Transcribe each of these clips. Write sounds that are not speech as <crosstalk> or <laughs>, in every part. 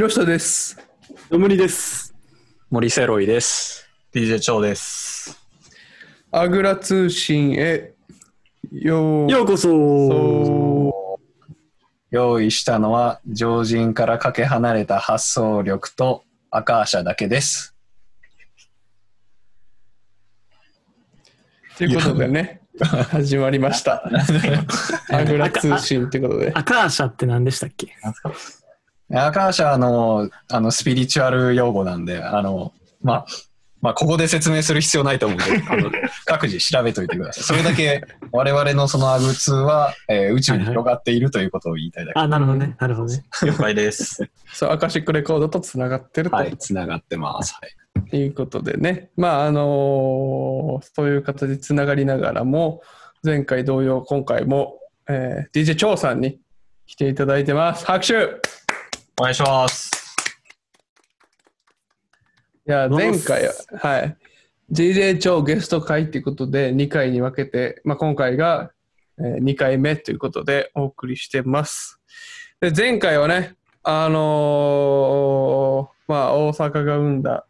木下です。のむりです。森セロイです。DJ 長です。アグラ通信へようようこそそ用意したのは常人からかけ離れた発想力とアカーシャだけです。ということでね、始まりました。<laughs> アグラ通信ということで。アカーシャって何でしたっけ？アカーシャのあのスピリチュアル用語なんで、あの、まあ、まあ、ここで説明する必要ないと思うんで、あの <laughs> 各自調べといてください。それだけ我々のそのアグツは、えー宇宙に広がっているということを言いたいだけ。あ、なるほどね。なるほどね。了解です。<laughs> そう、アカシックレコードとつながってるとはい、つながってます。はい。いうことでね。まあ、あのーそういう形でつながりながらも、前回同様、今回も、えー DJ 張さんに来ていただいてます。拍手いお願いします。や、どうも前回は、はい。DJ 張ゲスト会っていうことで2回に分けて、まあ、今回が、え2回目ということでお送りしてます。で、前回はね、あのーまあ、大阪が生んだ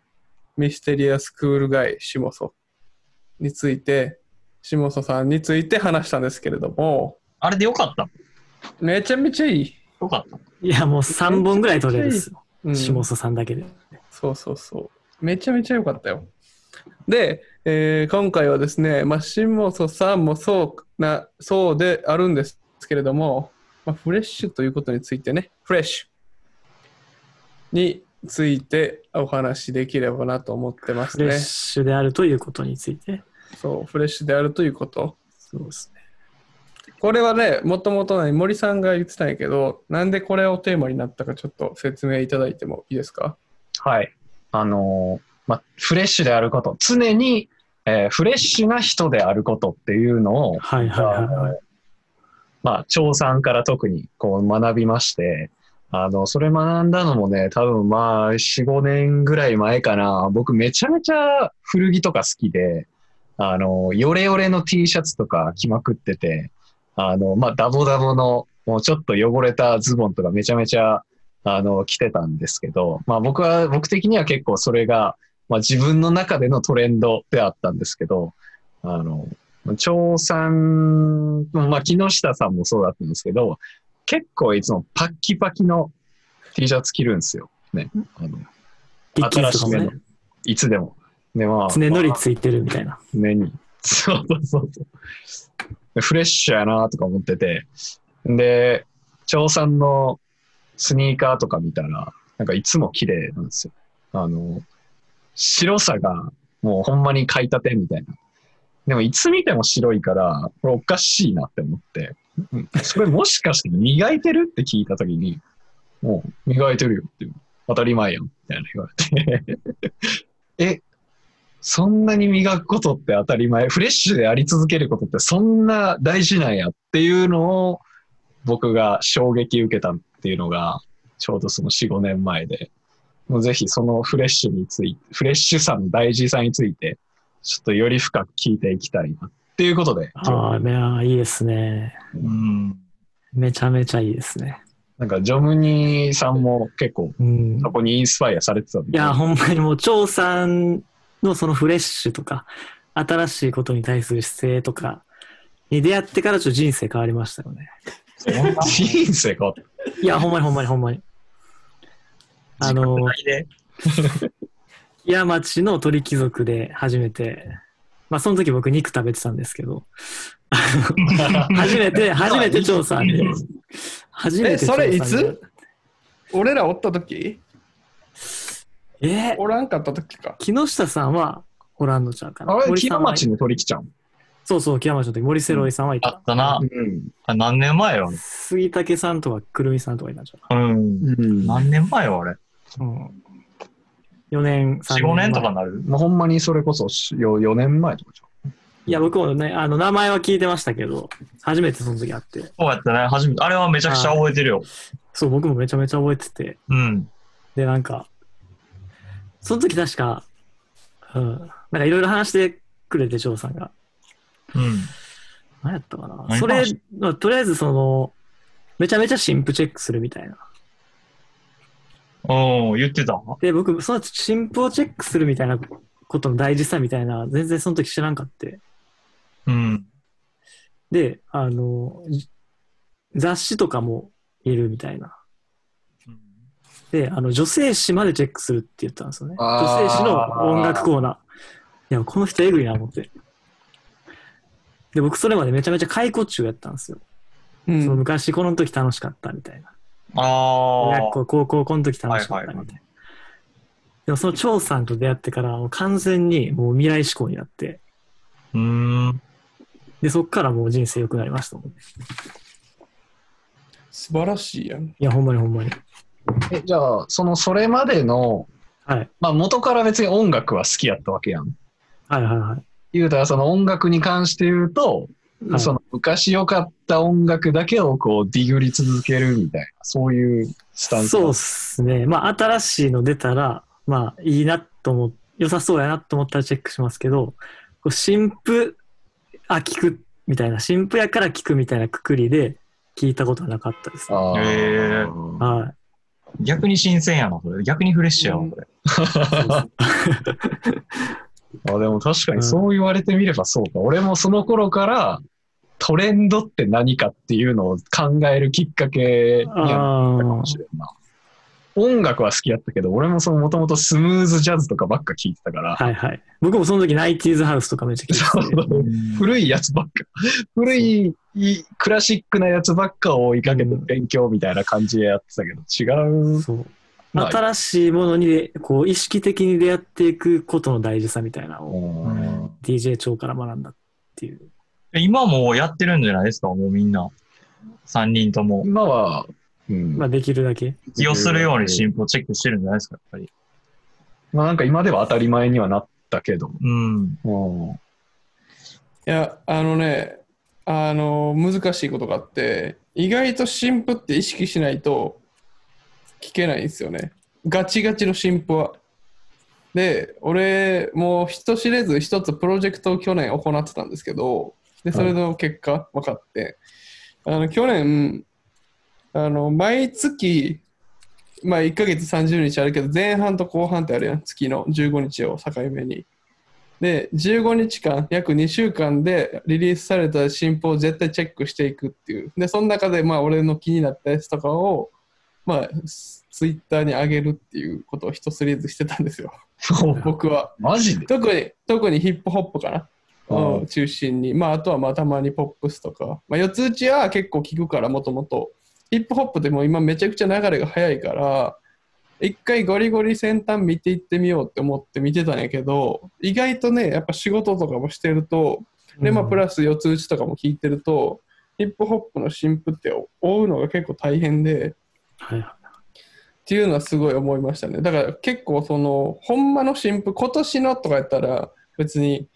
ミステリアスクール街下曽について、下曽さんについて話したんですけれども、あれでよかった？めちゃめちゃいい。よかった。いや、もう3本ぐらい取れるっすよ。うん、下曽さんだけで。そうそうそう。めちゃめちゃ良かったよ。で、えー今回はですね、まあ、下曽さんもそうな、そうであるんですけれども、まあ、フレッシュということについてね、フレッシュについてお話しできればなと思ってますねフレッ。シュであるということについて。そう、フレッシュであるということ。そうですね。これはね、もともとね森さんが言ってたんやけど、なんでこれをテーマになったかちょっと説明いただいてもいいですか？はい。あのーまあ、フレッシュであること、常に、えーフレッシュな人であることっていうのを、はいはいはいはい。まあ、長さんから特にこう学びまして、あの、それ学んだのもね、多分まあ、4、5年ぐらい前かな。僕めちゃめちゃ古着とか好きで、あの、ヨレヨレの T シャツとか着まくってて、あの、まあ、ダボダボの、もうちょっと汚れたズボンとかめちゃめちゃ、あの、着てたんですけど、まあ僕は、僕的には結構それが、まあ自分の中でのトレンドであったんですけど、あの、長さん、まあ木下さんもそうだったんですけど、結構いつもパッキパキの T シャツ着るんですよ。ね。あの、新しめのね。いつでも。で、まあ、常乗りついてるみたいな。常に。そうそうそう。フレッシュやなとか思ってて。で、長さんのスニーカーとか見たら、なんかいつも綺麗なんですよ。あの、白さがもうほんまに買いたてみたいな。でもいつ見ても白いから、これおかしいなって思って、それもしかして磨いてるって聞いたときに、もう磨いてるよって。当たり前やん。みたいな言われて。<laughs> え、そんなに磨くことって当たり前、フレッシュであり続けることってそんな大事なんやっていうのを僕が衝撃受けたっていうのがちょうどその4、5年前で、もうぜひそのフレッシュについて、フレッシュさの大事さについて、ちょっとより深く聞いていきたいなっていうことで、ああ、いやいいですね。うん。めちゃめちゃいいですね。なんかジョムニーさんも結構うん。そこにインスパイアされてたみいや、たいな。ほんまにもう、張さんのそのフレッシュとか、新しいことに対する姿勢とかに出会ってからちょっと人生変わりましたよね。人生か。いや、ほんまにほんまにほんまに。あの。木屋町の鳥貴族で初めて、まあその時僕肉食べてたんですけど、<laughs> 初めて、初めて張さんに、初めえ、てそれいつ？俺らおった時？え？おらんかった時か。木下さんはおらんのちゃうかな。あれ、木屋町の取り来ちゃん。そうそう、木屋町の時、森セロイさんはい。あったたな。うん。あ何年前よ？杉竹さんとかくるみさんとかいたんちゃうかうん。うん何年前よ、あれ？な。うん。4年、3 4、年。5年とかなる？まあ、ほんまにそれこそ4、4年前とかじいや、僕もね、あの、名前は聞いてましたけど、初めてその時会って、そうやったね。初めて。あれはめちゃくちゃ覚えてるよ。そう、僕もめちゃめちゃ覚えてて、うん。で、なんか、その時確か、うん、なんかいろいろ話してくれて、翔さんが。うん。何やったかな。何それまあとりあえずその、めちゃめちゃ新婦チェックするみたいな。うん、言ってた？で、僕、その新譜をチェックするみたいなことの大事さみたいな、全然その時知らんかって。うん。で、あの、じ雑誌とかもいるみたいな。で、あの、女性誌までチェックするって言ったんですよね。女性誌の音楽コーナー。いや、この人えぐいな思って。で、僕それまでめちゃめちゃ解雇中やったんですよ。うんその昔この時楽しかったみたいな。あ学校、高校この時楽しかったみたいな。はいはいはいでもその張さんと出会ってからもう完全にもう未来志向になって、あ。うん。で、そっからもう人生良くなりましたもんね。素晴らしいやん。いや、ほんまにほんまに。え、じゃあ、その、それまでの、はい。まあ元から別に音楽は好きやったわけやん。はいはいはい。言うたらその音楽に関して言うと、はいその昔良かった音楽だけをこうディグり続けるみたいな、そういうスタンス。そうっすね。まあ、新しいの出たら、まあ、いいなと思良さそうやなと思ったらチェックしますけど、こう新譜、あ、聞くみたいな、新譜やから聞くみたいなくくりで聞いたことはなかったですね。はい。逆に新鮮やな、それ。逆にフレッシュやわ、これ。<laughs> あでも確かにそう言われてみればそうか。俺もその頃からトレンドって何かっていうのを考えるきっかけにはなったかもしれんな。音楽は好きやったけど、俺もそのもともとスムーズジャズとかばっか聴いてたから、はいはい。僕もその時、ナイティーズハウスとかめっちゃ聞いてて。古いやつばっか、古いいクラシックなやつばっかを追いかけて勉強みたいな感じでやってたけど、違う。そう。まあ新しいものに、こう、意識的に出会っていくことの大事さみたいなのを、うん DJ 長から学んだっていう。今もうやってるんじゃないですか、もうみんな。三人とも。今は、うんまあ、できるだけ。気をするように進歩チェックしてるんじゃないですか、やっぱり。まあなんか今では当たり前にはなったけど、うん。うんいや、あのね、あの、難しいことがあって、意外と新譜って意識しないと聞けないんですよね。ガチガチの新譜は。で、俺、もう人知れず一つプロジェクトを去年行ってたんですけど、で、それの結果分かって、あの、去年、あの、毎月、まあ1ヶ月30日あるけど、前半と後半ってあるやん、月の15日を境目に。で、15日間、約2週間でリリースされた新譜を絶対チェックしていくっていう。で、その中で、まあ、俺の気になったやつとかを、まあ、ツイッターに上げるっていうことを人知れずしてたんですよ。僕は。マジで？特に、特にヒップホップかな。うんうん、中心に。まあ、あとはまあたまにポップスとか。まあ、四つ打ちは結構聞くから、もともと。ヒップホップでも今めちゃくちゃ流れが早いから、一回ゴリゴリ先端見ていってみようって思って見てたんやけど、意外とね、やっぱ仕事とかもしてると、で、まあ、プラス四つ打ちとかも聞いてると、ヒップホップの新譜って追うのが結構大変で、はいはい。っていうのはすごい思いましたね。だから結構その、ほんまの新譜、今年のとかやったら別に、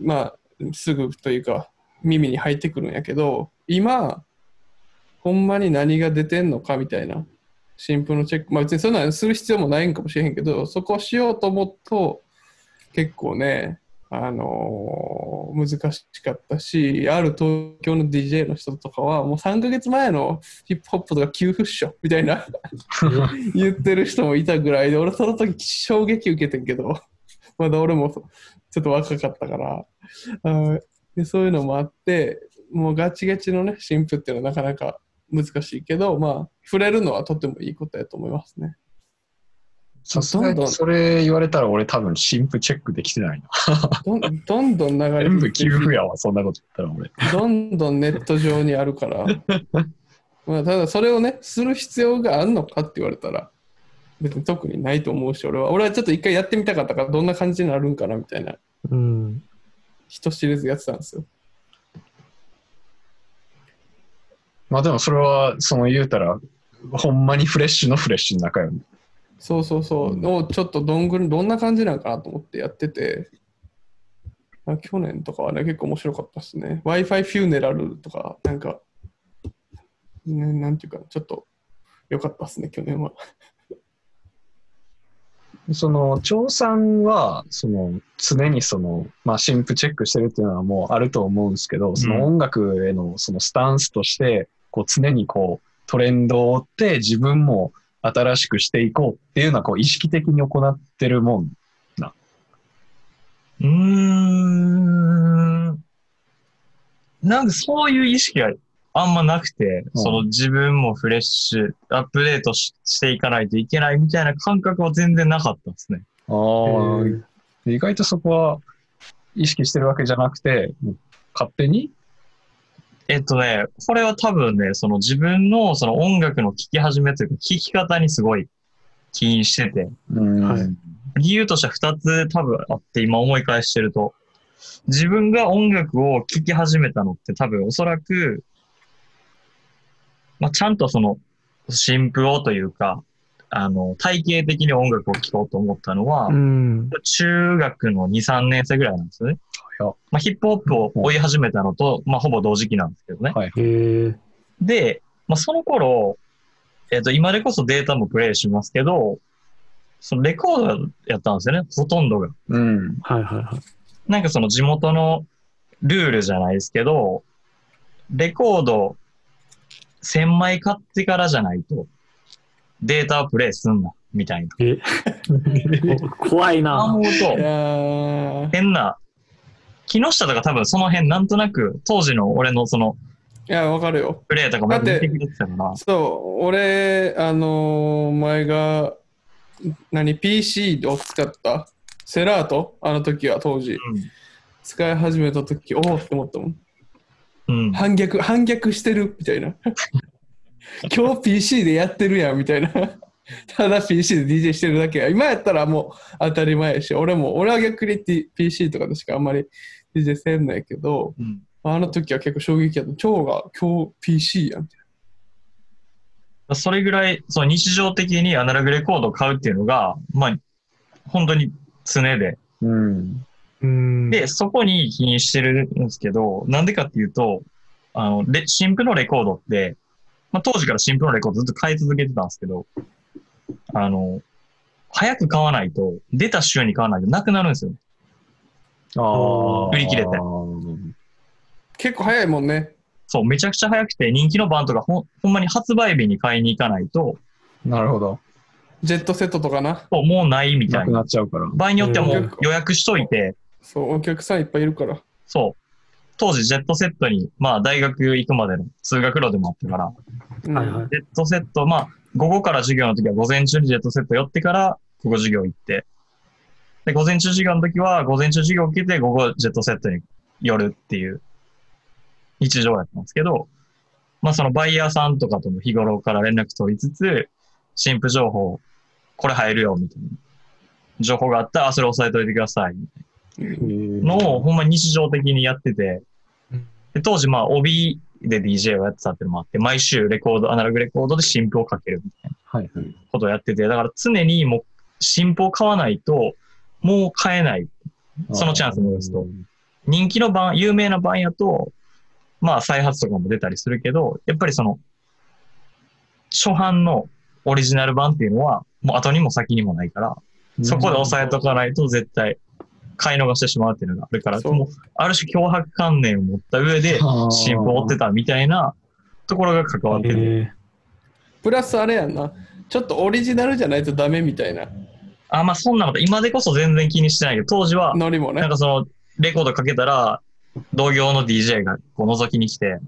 まあ、すぐというか、耳に入ってくるんやけど、今、ほんまに何が出てんのかみたいな、新譜のチェック、まあ別にそんなのする必要もないんかもしれへんけど、そこをしようと思うと、結構ね、あのー難しかったし、ある東京の DJ の人とかは、もう3ヶ月前のヒップホップとか急浮上みたいな <laughs> 言ってる人もいたぐらいで、俺その時衝撃受けてんけど、まだ俺もちょっと若かったから、あーでそういうのもあって、もうガチガチのね、新婦っていうのはなかなか難しいけど、まあ、触れるのはとてもいいことやと思いますね。さすがにそれ言われたら俺多分新婦チェックできてないな。どんどんどん流れ全部てきて給付やわ、そんなこと言ったら俺。どんどんネット上にあるから、<laughs> まあ、ただそれをね、する必要があるのかって言われたら、別に特にないと思うし、俺は。俺はちょっと一回やってみたかったから、どんな感じになるんかなみたいな、うん。人知れずやってたんですよ。まあでもそれは、その言うたら、ほんまにフレッシュのフレッシュの中よね。そうそうそう。うんをちょっとどんぐり、どんな感じなんかなと思ってやってて、あ去年とかはね、結構面白かったですね。Wi-Fi フューネラルとか、なんか、ね、なんていうか、ちょっと良かったですね、去年は。<laughs> その、張さんは、その、常にその、まあ、新婦チェックしてるっていうのはもうあると思うんですけど、その音楽へのそのスタンスとして、こう、常にこう、トレンドを追って、自分も新しくしていこうっていうのはこう意識的に行ってるもん。うーん。なんかそういう意識があんまなくて、うんその自分もフレッシュ、アップデートししていかないといけないみたいな感覚は全然なかったですね。あへー意外とそこは意識してるわけじゃなくて、勝手にえっとね、これは多分ね、その自分のその音楽の聴き始めというか、聴き方にすごい起因してて、うん。はい。理由としては二つ多分あって、今思い返してると、自分が音楽を聴き始めたのって多分おそらく、まあ、ちゃんとその、新譜をというか、あの、体系的に音楽を聴こうと思ったのは、うん。中学の2、3年生ぐらいなんですよね。まあ、ヒップホップを追い始めたのと、まあ、ほぼ同時期なんですけどね。はい。で、まあ、その頃、えっ、と、今でこそデータもプレイしますけど、そのレコードやったんですよね、ほとんどが。うん。はいはいはい。なんかその地元のルールじゃないですけど、レコード1000枚買ってからじゃないと、データをプレイすんな、みたいな。<laughs> 怖いな。思うと、変な、木下とか多分その辺なんとなく、当時の俺のそのいや、わかるよ。プレイとかもだって見てくれてたから、そう、俺、あのー前が、何、PC を使った？セラート、あの時は当時、使い始めた時、おおって思ったもん。うん。うん。反逆、反逆してる？みたいな。<laughs> 今日 PC でやってるやんみたいな。<laughs> ただ PC で DJ してるだけや。今やったらもう当たり前やし、俺も、俺は逆に T- PC とかでしかあんまり DJ せんないけど、うんあの時は結構衝撃やった。蝶が今日 PC やんみたいそれぐらい、その日常的にアナログレコードを買うっていうのが、まあ、本当に常で。うん。うん。で、そこに起因してるんですけど、なんでかっていうと、あの、レ新婦のレコードって、まあ、当時から新婦のレコードずっと買い続けてたんですけど、あの、早く買わないと、出た週に買わないとなくなるんですよ。ああ。売り切れて結構早いもんね。そう、めちゃくちゃ早くて人気のバンドがほんほんまに発売日に買いに行かないと、なるほど。ジェットセットとかな。そうもうないみたないくな。なっちゃうから。場合によってはもううん予約しといて、そう、お客さんいっぱいいるから。そう。当時ジェットセットに、まあ大学行くまでの通学路でもあったから、うんはいはい。ジェットセット、まあ午後から授業の時は午前中にジェットセット寄ってから午後授業行って、で、午前中授業の時は午前中授業受けて午後ジェットセットに寄るっていう日常やったんですけど、まあそのバイヤーさんとかとも日頃から連絡取りつつ、新婦情報、これ入るよ、みたいな。情報があったら、あ、それ押さえといてください、みたいなのを、ほんまに日常的にやってて。うん、で当時まあ帯で DJ をやってたっていうのもあって、毎週レコード、アナログレコードで新譜をかけるみたいな。ことをやってて、だから常にもう新譜を買わないと、もう買えない。そのチャンス逃すと。人気の版、有名な版やと、まあ再発とかも出たりするけど、やっぱりその、初版のオリジナル版っていうのは、もう後にも先にもないから、そこで押さえとかないと絶対買い逃してしまうっていうのがあるから、ある種脅迫観念を持った上ではあ新聞を追ってたみたいなところが関わってる。えプラスあれやんな。ちょっとオリジナルじゃないとダメみたいなあ、まあそんなこと、今でこそ全然気にしてないけど、当時は、ノリもねなん。かその、レコードかけたら、同業の DJ がこう覗きに来て、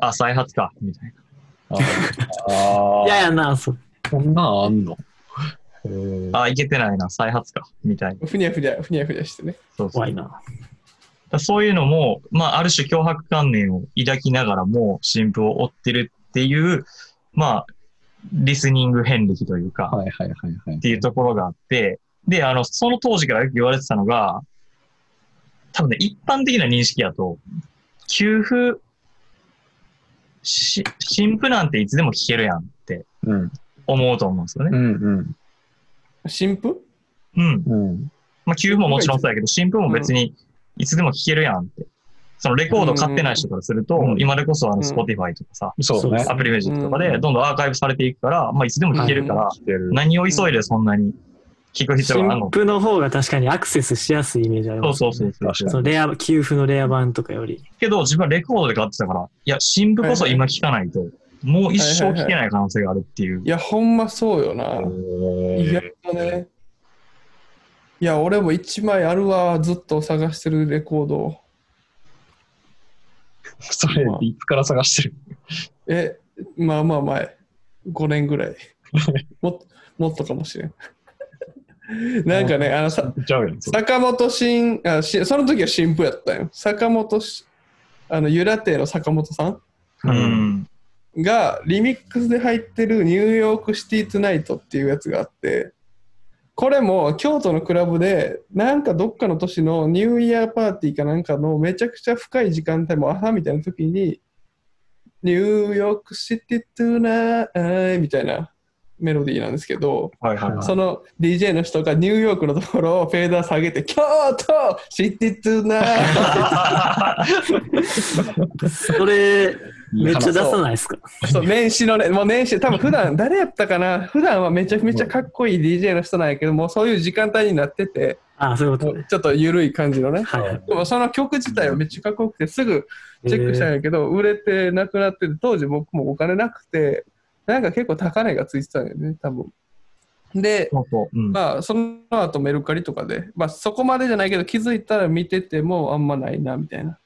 あ、再発か、みたいな。ああ。い <laughs> ややな、そんなんあんの？あ、いけてないな、再発か、みたいな。ふにゃふにゃ、ふにゃふにゃしてね。そうそう怖いな。だそういうのも、まあ、ある種脅迫観念を抱きながらも、新婦を追ってるっていう、まあ、リスニング遍歴というか、はいはいはいはい。っていうところがあって、で、あの、その当時からよく言われてたのが、多分ね、一般的な認識だと、給付、し、新婦なんていつでも聞けるやんってうん。思うと思うんですよね。うんうん。新婦うん。うん。まあ、給付ももちろんそうやけど、新婦も別にいつでも聞けるやんって。そのレコード買ってない人からすると、うん今でこそあの、うん Spotify とかさ、そうね。アプリミュージックとかでどんどんアーカイブされていくから、まあ、いつでも聞けるから。何を急いでそんなに聞く必要があるの新婦の方が確かにアクセスしやすいイメージあります、そうそうそうそのレア、給付のレア版とかより。けど、自分はレコードで買ってたから、いや、新婦こそ今聞かないともう一生聴けない可能性があるっていうい。や、ほんまそうよな。意外とね。いや、俺も1枚あるわ、ずっと探してるレコードを。それ、いつから探してる？え、まあまあ前。5年ぐらい。<laughs> もっともっとかもしれん。なんかね、あのさ、坂本慎あし、その時は新婦やったんよ。坂本し、あの、ユラテの坂本さん？うん。がリミックスで入ってるニューヨークシティトゥナイトっていうやつがあって、これも京都のクラブで、なんかどっかの年のニューイヤーパーティーかなんかのめちゃくちゃ深い時間帯も朝みたいな時に、ニューヨークシティトゥナイトみたいなメロディーなんですけど、はいはいはい。その DJ の人がニューヨークのところをフェーダー下げて、京都シティトゥナイ <laughs> それ、めっちゃ出さないですか？トそう年始のね、もう年始、多分普段誰やったかな？普段はめちゃめちゃかっこいい DJ の人なんやけど、もうそういう時間帯になってて、ああ、そういうことね。ちょっと緩い感じのね。はいはい。でもその曲自体はめっちゃかっこよくて、すぐチェックしたんやけど、売れてなくなってて、当時僕もお金なくて、なんか結構高値がついてたんよね、多分。で、そうそう。うん。まあ、その後メルカリとかで、まあ、そこまでじゃないけど、気づいたら見ててもあんまないな、みたいな、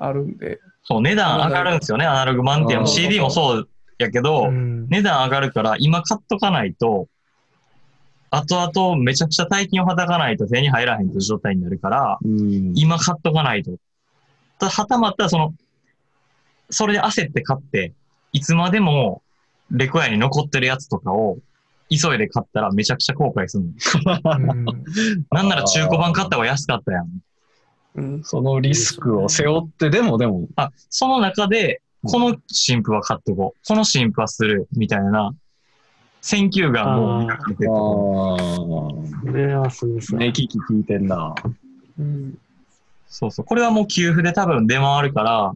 あるんで。そう、値段上がるんですよね、アナログ版っていうのも。CD もそうやけど、うん値段上がるから、今買っとかないと、後々めちゃくちゃ大金をはたかないと手に入らへんという状態になるから、うん。今買っとかないと。ただはたまたその、それで焦って買って、いつまでもレコヤに残ってるやつとかを急いで買ったらめちゃくちゃ後悔するの。うん <laughs> なんなら中古版買った方が安かったやん。うん。そのリスクを背負ってでも、でも、あ、その中で、この新婦は買っとこう。この新婦はする。みたいな、選球眼かれてると思うあこれはそうですあ、ね。目利き聞いてんな。うんそうそう。これはもう給付で多分出回るから、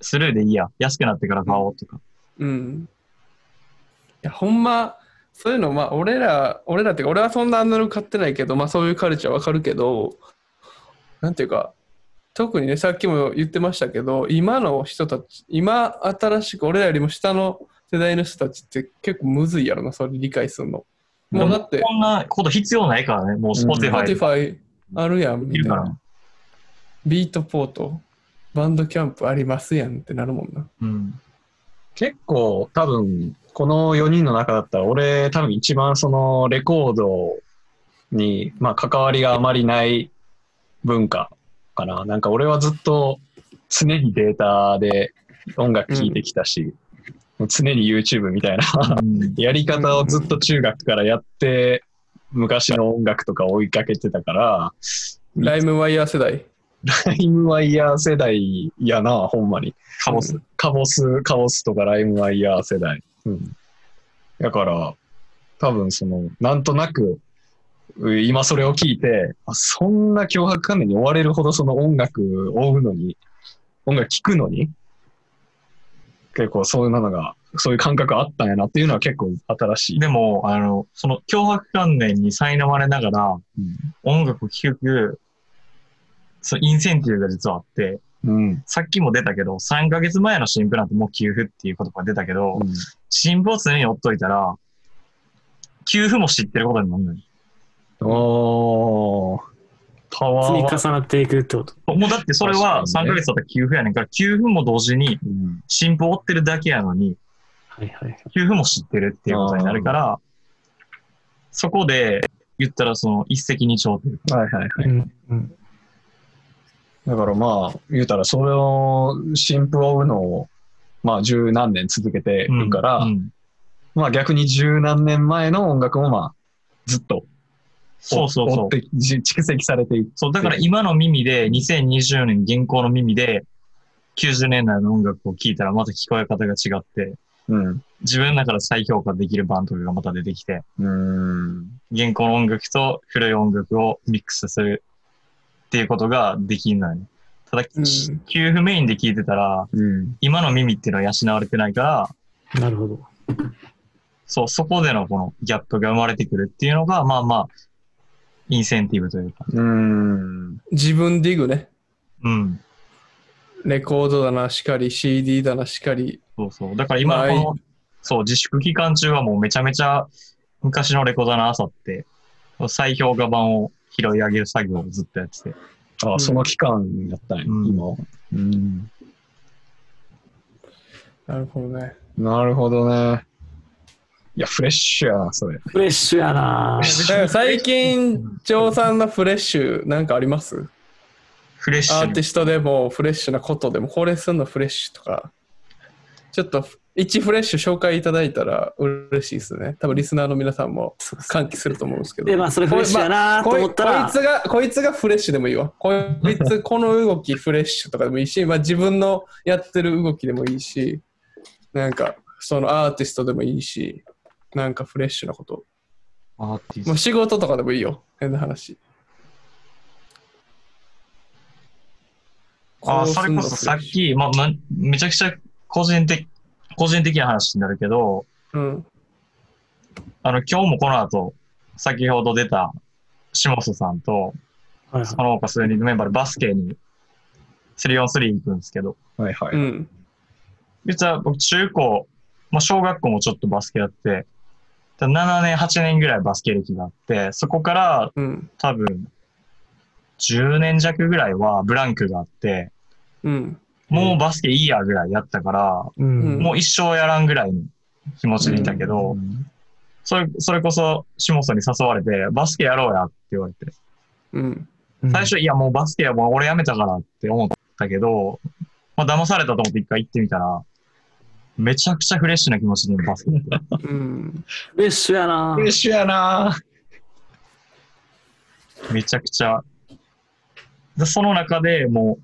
スルーでいいや。安くなってから買おうとか。うん。いや、ほんま、そういうの、まあ、俺ら、俺らっていうか、俺はそんなアナログ買ってないけど、まあ、そういうカルチャーわかるけど、なんていうか、特にね、さっきも言ってましたけど、今の人たち、今、新しく、俺らよりも下の世代の人たちって結構むずいやろな、それ理解するの。もうだって、こんなこと必要ないからね。もう Spotify で Spotify あるやん、みたいな。。ビートポート、バンドキャンプありますやんってなるもんな。うん。結構多分、この4人の中だったら、俺多分一番そのレコードに、まあ関わりがあまりない文化かな。なんか俺はずっと常にデータで音楽聴いてきたし、常に YouTube みたいなやり方をずっと中学からやって、昔の音楽とか追いかけてたから、ライムワイヤー世代？ライムワイヤー世代やな、ほんまに。カボス。カボス、カボスとかライムワイヤー世代。うん。だから、多分その、なんとなく、う今それを聞いて、あそんな脅迫観念に追われるほどその音楽を追うのに、音楽聴くのに、結構そういうのが、そういう感覚あったんやなっていうのは結構新しい。でも、あの、その脅迫観念に苛まれながら音楽を聴く、そのインセンティブが実はあって、うん。さっきも出たけど、3ヶ月前の新婦なんてもう給付っていう言葉が出たけど、うん新婦を常に追っといたら、給付も知ってることになるのに。おー、パワ積み重なっていくってこと。もうだってそれは3確かにねヶ月だったら給付やねんから、給付も同時にうん新婦を追ってるだけやのに、はいはいはい。給付も知ってるっていうことになるから、そこで言ったらその一石二鳥というか、はいはいはい。うんうんだからまあ、言うたら、それを、新婦を追うのを、まあ、十何年続けてるから、うんまあ逆に十何年前の音楽もまあ、ずっとそうそうそう。追ってじ蓄積されていく。そう、だから今の耳で、2020年現行の耳で、90年代の音楽を聴いたらまた聞こえ方が違って、うん。自分の中で再評価できるバンドがまた出てきて、うん。現行の音楽と古い音楽をミックスするっていうことができんのよね。ただ、うん給付メインで聴いてたら、うん。今の耳っていうのは養われてないから、なるほど。そう、そこでのこのギャップが生まれてくるっていうのが、まあまあ、インセンティブというか。うん。自分ディグね。うん。レコードだなしかり、CD だなしかり。そうそう。だから今の、そう、自粛期間中はもうめちゃめちゃ昔のレコードの朝って、再評価版を拾い上げる作業をずっとやってて。あ、うんその期間やったんや、うん今は。うん。なるほどね。なるほどね。いや、フレッシュやな、それ。フレッシュやな最近、張さんのフレッシュなんかあります？フレッシュに。アーティストでもフレッシュなことでも、これすんのフレッシュとか、ちょっと1フレッシュ紹介いただいたら嬉しいですね。多分リスナーの皆さんも歓喜すると思うんですけど。で、まあ、それフレッシュやなと思ったら、こいつが、こいつがフレッシュでもいいわ。こいつ、この動きフレッシュとかでもいいし、まあ自分のやってる動きでもいいし、なんかそのアーティストでもいいし、なんかフレッシュなこと。アーティスもう仕事とかでもいいよ。変な話。ト。あー、それこそさっき、まあ、ま、めちゃくちゃ個人的、個人的な話になるけど、うん。あの、今日もこの後、先ほど出た、下本さんと、はいはいその他数人のメンバーでバスケに 3on3 行くんですけど、はいはい。うん。実は僕中高、まあ小学校もちょっとバスケやって、7年、8年ぐらいバスケ歴があって、そこからうん。多分10年弱ぐらいはブランクがあって、うん。もうバスケいいやぐらいやったから、うん。もう一生やらんぐらいの気持ちでいたけど、うんそれ、それこそ下本に誘われて、バスケやろうやって言われて、うん。最初、いやもうバスケはもう俺やめたからって思ったけど、まあ騙されたと思って一回行ってみたら、めちゃくちゃフレッシュな気持ちでバスケやってうん。フレッシュやなフレッシュやなめちゃくちゃ。でその中でもう、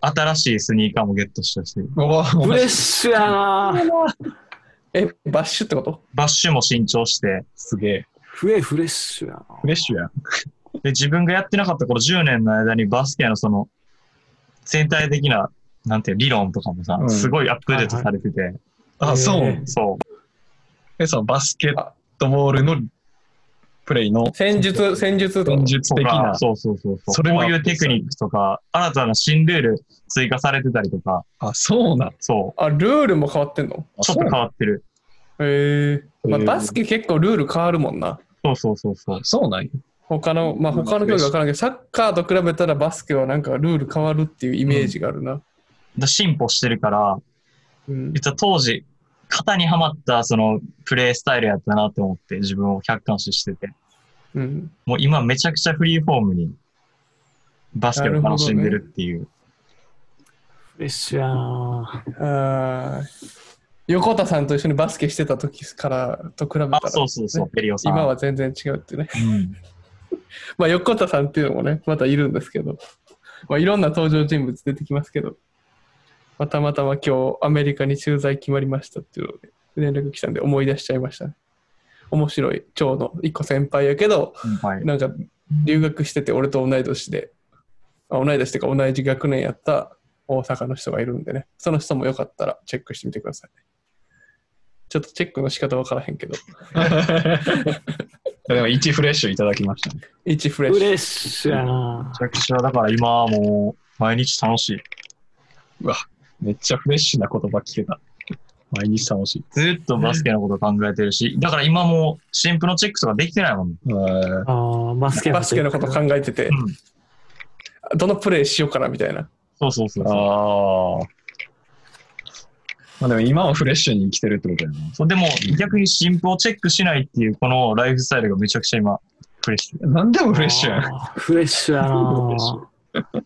新しいスニーカーもゲットしたし、おフレッシュやなえ、バッシュってこと？バッシュも新調して、すげえ。フエフレッシュやなフレッシュや。で、自分がやってなかったこの10年の間にバスケのその、全体的な、なんていう理論とかもさ、うんすごいアップデートされてて、あ、そう。えそう。え、そのバスケットボールのプレイの戦術、戦術とか戦術的な。そうそうそうそう。それもこういうテクニックとか、新たな新ルール追加されてたりとか、あ、そうなん。そあ、ルールも変わってんの？う。ちょっと変わってる。へえ。まあ、バスケ結構ルール変わるもんな。そうそうそうそう。そうなんや。他の、まあ他の競技わからんけど、サッカーと比べたらバスケはなんかルール変わるっていうイメージがあるな。だ進歩してるから、うん。実は当時、型にはまったそのプレイスタイルやったなって思って自分を客観視してて、うん。もう今めちゃくちゃフリーフォームにバスケを楽しんでるっていう。フレッシュやなあー横田さんと一緒にバスケしてた時からと比べたら、あ、そうそうそう、ペリオさん。今は全然違うってね。うん。<laughs> まあ横田さんっていうのもね、またいるんですけど、まあいろんな登場人物出てきますけど、まあたまたま今日アメリカに駐在決まりましたっていうので、連絡来たんで思い出しちゃいましたね。面白い、蝶の一個先輩やけど、はい。なんか留学してて俺と同い年で、あ同い年っていうか同じ学年やった大阪の人がいるんでね、その人もよかったらチェックしてみてください。ちょっとチェックの仕方わからへんけど、<laughs> でも1フレッシュいただきましたね。1フレッシュ。フレッシュやなめちゃくちゃ、だから今はもう毎日楽しい。うわ、めっちゃフレッシュな言葉聞けた。毎日楽しい。ずっとバスケのこと考えてるし、だから今もう新婦のチェックとかできてないもん。えーあーバスケバスケのこと考えててう、ん。どのプレーしようかなみたいな。そうそうそうそう。ああ。まあでも今はフレッシュに生きてるってことやな。そうでも逆に新婦をチェックしないっていうこのライフスタイルがめちゃくちゃ今、フレッシュ。なんでもフレッシュやん。フレッシュやな <laughs>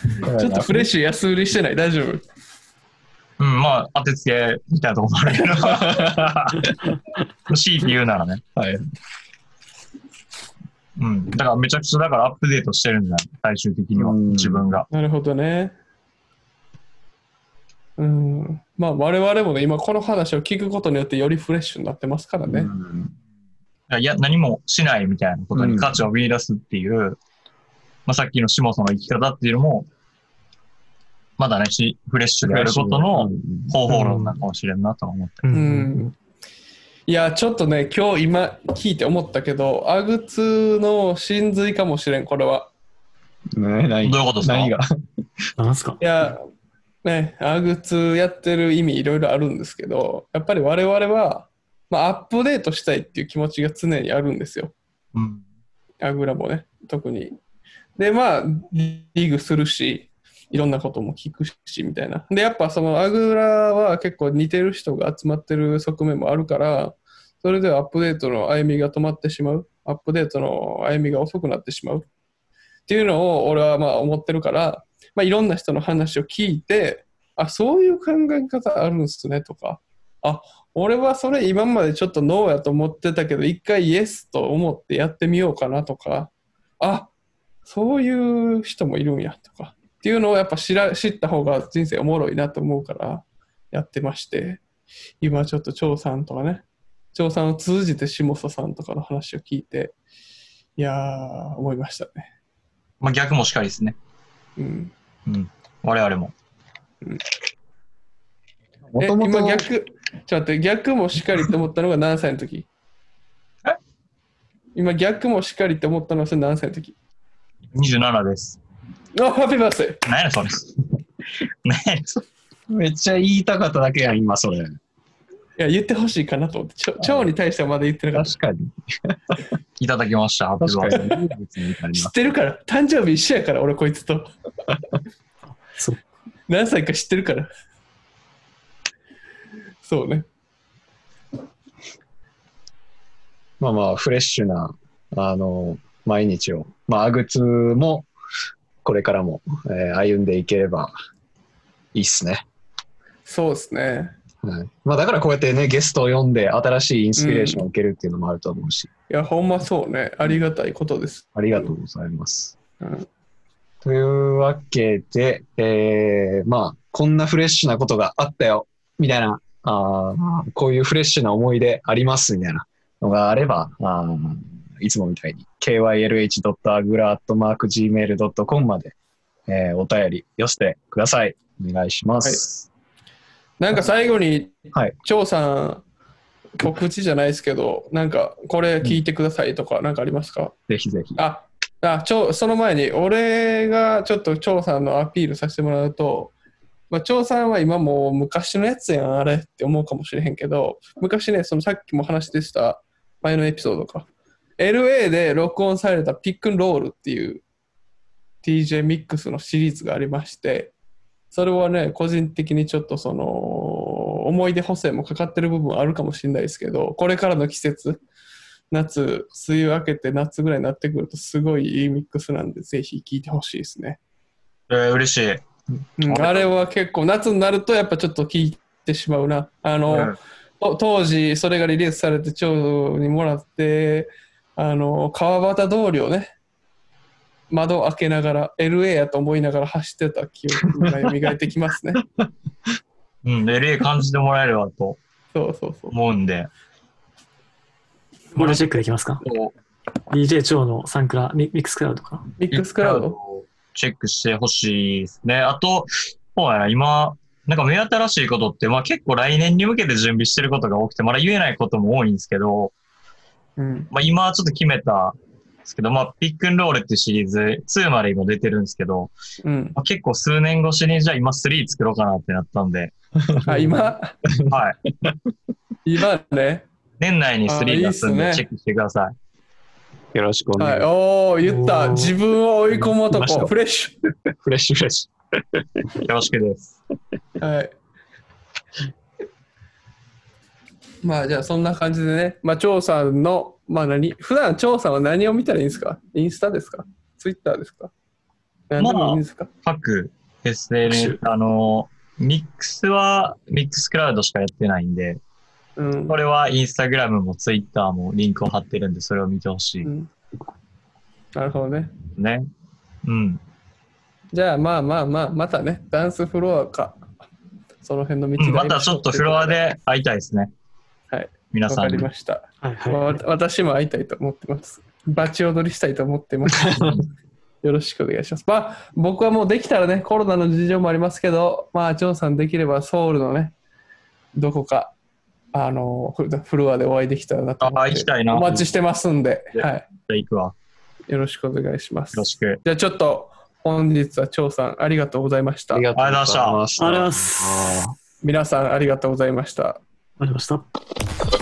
<laughs> ちょっとフレッシュ安売りしてない？大丈夫？うん、まあ、当てつけみたいなところもあるけど。<laughs> 強いて言うならね。はい。うん。だからめちゃくちゃだからアップデートしてるんだよ。最終的には。うん自分が。なるほどね。うん。まあ我々もね、今この話を聞くことによってよりフレッシュになってますからね。うんいや、何もしないみたいなことに価値を見出すっていう、まあさっきの下その生き方っていうのも、まだね、しフレッシュであることの方法論なのかもしれんなとは思って。ううんいや、ちょっとね、今日今聞いて思ったけど、アグツの真髄かもしれん、これは。ね何どういうことですか？何が？なんすか？いや、ね、アグツやってる意味いろいろあるんですけど、やっぱり我々は、まあ、アップデートしたいっていう気持ちが常にあるんですよ。うん。アグラもね、特に。で、まあ、リーグするし、いろんなことも聞くし、みたいな。で、やっぱそのアグラは結構似てる人が集まってる側面もあるから、それではアップデートの歩みが止まってしまう。アップデートの歩みが遅くなってしまう。っていうのを俺はまあ思ってるから、まあ、いろんな人の話を聞いて、あ、そういう考え方あるんすねとか、あ、俺はそれ今までちょっとノーやと思ってたけど、一回イエスと思ってやってみようかなとか、あ、そういう人もいるんやとか、っていうのをやっぱ知ら知った方が人生おもろいなと思うからやってまして、今ちょっと張さんとかね、張さんを通じて下佐さんとかの話を聞いて、いやー、思いましたね。まあ逆もしかりですね。うん。うん。我々も。えもともと今逆、ちょっと待って、逆もしかりと思ったのが何歳の時？え？今逆もしかりと思ったのはそれ何歳の時？27です。あ、ハッピーバースデー何やそれ。<laughs> 何やそれ。めっちゃ言いたかっただけやん、今それ。いや、言ってほしいかなと思って、ちょ蝶に対してはまだ言ってなかっ確かに。<laughs> いただきました。ハッピーバースデー。知なってるから、誕生日一緒やから、俺こいつと。そう。何歳か知ってるから。そうね。まあまあ、フレッシュな、あの、毎日を、まあ、アグツも、これからも、えー歩んでいければいいっすね。そうですね。はい。まあ、だからこうやってね、ゲストを呼んで、新しいインスピレーションを受けるっていうのもあると思うし、いや、ほんまそうね。ありがたいことです。ありがとうございます。うん、というわけで、えー、まあ、こんなフレッシュなことがあったよ、みたいな、あーこういうフレッシュな思い出あります、みたいなのがあれば、あーいつもみたいに kylh.agra.gmail.com まで、えーお便り寄せてください。お願いします。なんか最後に、はい張さん、告知じゃないですけど、なんかこれ聞いてくださいとか、なんかありますか？ぜひぜひ。あ、あ張その前に、俺がちょっと張さんのアピールさせてもらうと、まあ、張さんは今もう昔のやつやん、あれって思うかもしれへんけど、昔ね、そのさっきも話でした前のエピソードか。LA で録音されたピックンロールっていう TJ ミックスのシリーズがありまして、それはね、個人的にちょっとその、思い出補正もかかってる部分あるかもしれないですけど、これからの季節、夏、梅雨明けて夏ぐらいになってくると、すごいいいミックスなんで、ぜひ聴いてほしいですね。えー、嬉しい。うん、あれは結構、夏になるとやっぱちょっと聴いてしまうな。あの、うんと当時、それがリリースされて、蝶にもらって、あの、川端通りをね、窓開けながら、LA やと思いながら走ってた記憶が蘇ってきますね。<laughs> うん、LA 感じてもらえればとそうそうそう。思うんで。これチェックできますか ?DJ 超のサンクラ、ミミックスクラウドか。ミックスクラウド。をチェックしてほしいですね。あと、そうやな、今、なんか目新しいことって、まあ結構来年に向けて準備してることが多くて、まだ言えないことも多いんですけど、うん。まあ今ちょっと決めたんですけど、まあピックンロールっていうシリーズ2まで今出てるんですけど、うん。まあ、結構数年越しにじゃあ今3作ろうかなってなったんで、<laughs> あ、今、<laughs> はい。<laughs> 今ね。年内に3あいいっすね出すんでチェックしてください。よろしくお願いはい。します。おー、言った。自分を追い込む来ました男。フレッシフレッシュフレッシよろしくです。ュ。はい。まあじゃあそんな感じでね、まあ張さんの、まあ何、普段張さんは何を見たらいいんですか？インスタですか？ツイッターですか？何でもいいんですか、各 SNS、あの、ミックスはミックスクラウドしかやってないんで、うん。これはインスタグラムもツイッターもリンクを貼ってるんで、それを見てほしい。うん。なるほどね。ね。うん。じゃあまあまあまあ、またね、ダンスフロアか、その辺の道うん、またちょっとフロアで会いたいですね。はい。皆さんにわかり。ました。はいはい、まあわ私も会いたいと思ってます。バチ踊りしたいと思ってます。<laughs> よろしくお願いします。まあ、僕はもうできたらね、コロナの事情もありますけど、まあ、ジョンさんできればソウルのね、どこか、あの、フフロアでお会いできたらなと思ってあ、行きたいな。お待ちしてますんで、はい。じゃあ行くわ。よろしくお願いします。よろしく。じゃあちょっと、本日は張さんありがとうございましたあり。がとうございました。ありがとうございます。皆さんありがとうございました。ありがとうございました。